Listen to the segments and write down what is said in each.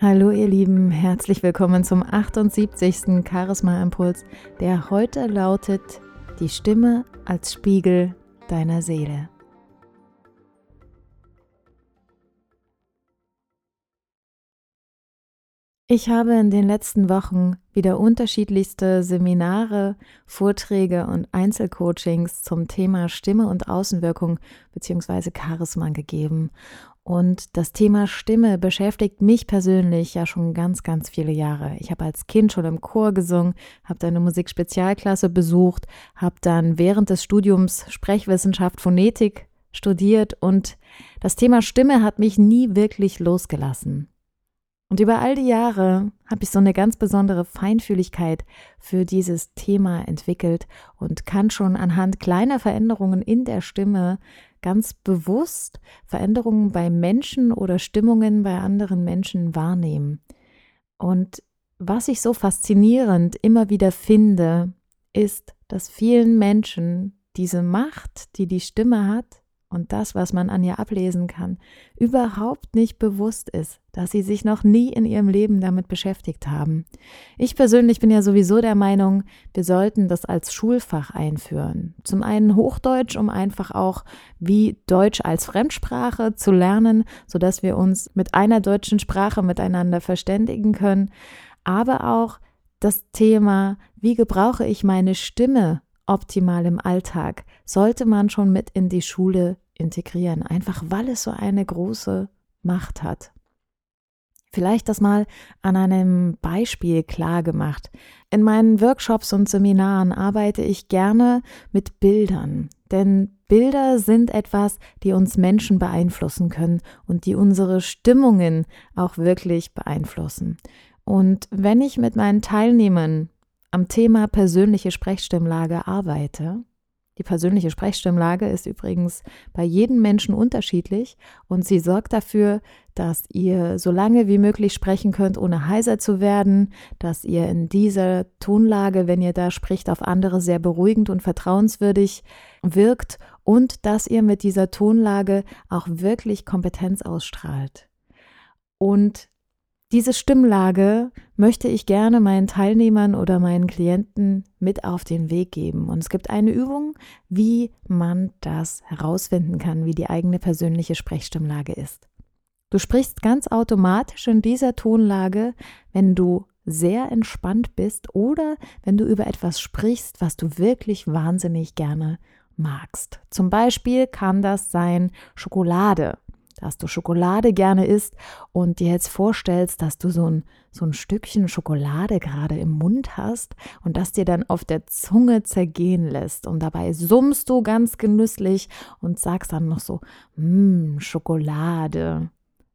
Hallo ihr Lieben, herzlich willkommen zum 78. Charisma Impuls, der heute lautet Die Stimme als Spiegel deiner Seele. Ich habe in den letzten Wochen wieder unterschiedlichste Seminare, Vorträge und Einzelcoachings zum Thema Stimme und Außenwirkung bzw. Charisma gegeben. Und das Thema Stimme beschäftigt mich persönlich ja schon ganz, ganz viele Jahre. Ich habe als Kind schon im Chor gesungen, habe dann eine Musikspezialklasse besucht, habe dann während des Studiums Sprechwissenschaft, Phonetik studiert und das Thema Stimme hat mich nie wirklich losgelassen. Und über all die Jahre habe ich so eine ganz besondere Feinfühligkeit für dieses Thema entwickelt und kann schon anhand kleiner Veränderungen in der Stimme ganz bewusst Veränderungen bei Menschen oder Stimmungen bei anderen Menschen wahrnehmen. Und was ich so faszinierend immer wieder finde, ist, dass vielen Menschen diese Macht, die die Stimme hat, und das, was man an ihr ablesen kann, überhaupt nicht bewusst ist, dass sie sich noch nie in ihrem Leben damit beschäftigt haben. Ich persönlich bin ja sowieso der Meinung, wir sollten das als Schulfach einführen. Zum einen Hochdeutsch, um einfach auch wie Deutsch als Fremdsprache zu lernen, sodass wir uns mit einer deutschen Sprache miteinander verständigen können, aber auch das Thema, wie gebrauche ich meine Stimme optimal im Alltag, sollte man schon mit in die Schule integrieren, einfach weil es so eine große Macht hat. Vielleicht das mal an einem Beispiel klar gemacht. In meinen Workshops und Seminaren arbeite ich gerne mit Bildern, denn Bilder sind etwas, die uns Menschen beeinflussen können und die unsere Stimmungen auch wirklich beeinflussen. Und wenn ich mit meinen Teilnehmern am Thema persönliche Sprechstimmlage arbeite. Die persönliche Sprechstimmlage ist übrigens bei jedem Menschen unterschiedlich und sie sorgt dafür, dass ihr so lange wie möglich sprechen könnt, ohne heiser zu werden, dass ihr in dieser Tonlage, wenn ihr da spricht, auf andere sehr beruhigend und vertrauenswürdig wirkt und dass ihr mit dieser Tonlage auch wirklich Kompetenz ausstrahlt. Und diese Stimmlage möchte ich gerne meinen Teilnehmern oder meinen Klienten mit auf den Weg geben. Und es gibt eine Übung, wie man das herausfinden kann, wie die eigene persönliche Sprechstimmlage ist. Du sprichst ganz automatisch in dieser Tonlage, wenn du sehr entspannt bist oder wenn du über etwas sprichst, was du wirklich wahnsinnig gerne magst. Zum Beispiel kann das sein Schokolade dass du Schokolade gerne isst und dir jetzt vorstellst, dass du so ein, so ein Stückchen Schokolade gerade im Mund hast und das dir dann auf der Zunge zergehen lässt. Und dabei summst du ganz genüsslich und sagst dann noch so, mmm, Schokolade.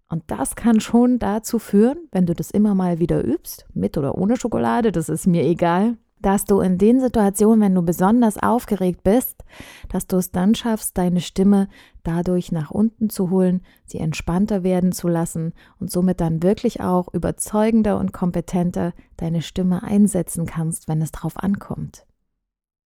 Und das kann schon dazu führen, wenn du das immer mal wieder übst, mit oder ohne Schokolade, das ist mir egal, dass du in den Situationen, wenn du besonders aufgeregt bist, dass du es dann schaffst, deine Stimme dadurch nach unten zu holen, sie entspannter werden zu lassen und somit dann wirklich auch überzeugender und kompetenter deine Stimme einsetzen kannst, wenn es drauf ankommt.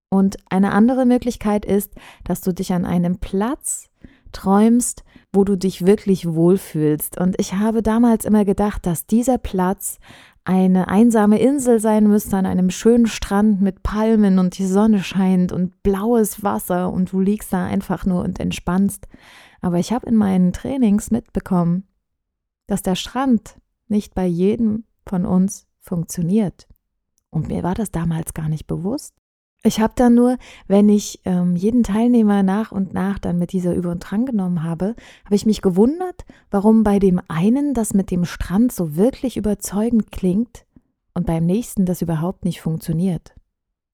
Und eine andere Möglichkeit ist, dass du dich an einem Platz träumst, wo du dich wirklich wohlfühlst. Und ich habe damals immer gedacht, dass dieser Platz eine einsame Insel sein müsste an einem schönen Strand mit Palmen und die Sonne scheint und blaues Wasser und du liegst da einfach nur und entspannst. Aber ich habe in meinen Trainings mitbekommen, dass der Strand nicht bei jedem von uns funktioniert. Und mir war das damals gar nicht bewusst. Ich habe dann nur, wenn ich ähm, jeden Teilnehmer nach und nach dann mit dieser Übung drangenommen habe, habe ich mich gewundert, warum bei dem einen das mit dem Strand so wirklich überzeugend klingt und beim nächsten das überhaupt nicht funktioniert.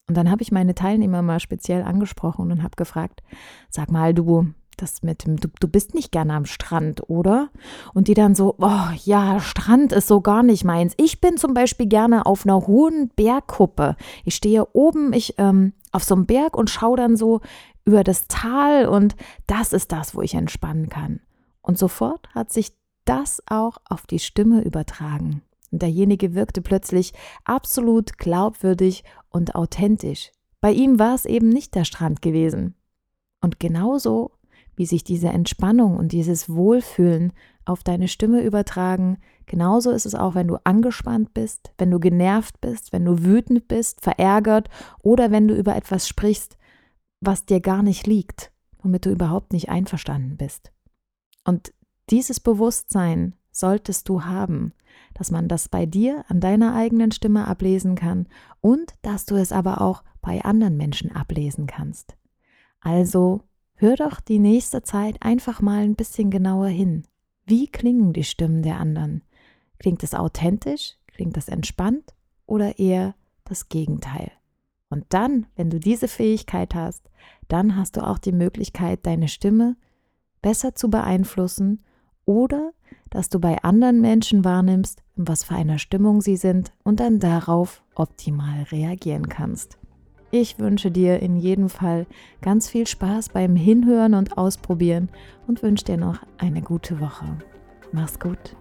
Und dann habe ich meine Teilnehmer mal speziell angesprochen und habe gefragt, sag mal, du, das mit dem, du, du bist nicht gerne am Strand, oder? Und die dann so, oh ja, Strand ist so gar nicht meins. Ich bin zum Beispiel gerne auf einer hohen Bergkuppe. Ich stehe oben ich, ähm, auf so einem Berg und schaue dann so über das Tal und das ist das, wo ich entspannen kann. Und sofort hat sich das auch auf die Stimme übertragen. Und derjenige wirkte plötzlich absolut glaubwürdig und authentisch. Bei ihm war es eben nicht der Strand gewesen. Und genauso wie sich diese Entspannung und dieses Wohlfühlen auf deine Stimme übertragen. Genauso ist es auch, wenn du angespannt bist, wenn du genervt bist, wenn du wütend bist, verärgert oder wenn du über etwas sprichst, was dir gar nicht liegt, womit du überhaupt nicht einverstanden bist. Und dieses Bewusstsein solltest du haben, dass man das bei dir an deiner eigenen Stimme ablesen kann und dass du es aber auch bei anderen Menschen ablesen kannst. Also hör doch die nächste Zeit einfach mal ein bisschen genauer hin. Wie klingen die Stimmen der anderen? Klingt es authentisch? Klingt es entspannt? Oder eher das Gegenteil? Und dann, wenn du diese Fähigkeit hast, dann hast du auch die Möglichkeit, deine Stimme besser zu beeinflussen oder dass du bei anderen Menschen wahrnimmst, in was für einer Stimmung sie sind und dann darauf optimal reagieren kannst. Ich wünsche dir in jedem Fall ganz viel Spaß beim Hinhören und Ausprobieren und wünsche dir noch eine gute Woche. Mach's gut.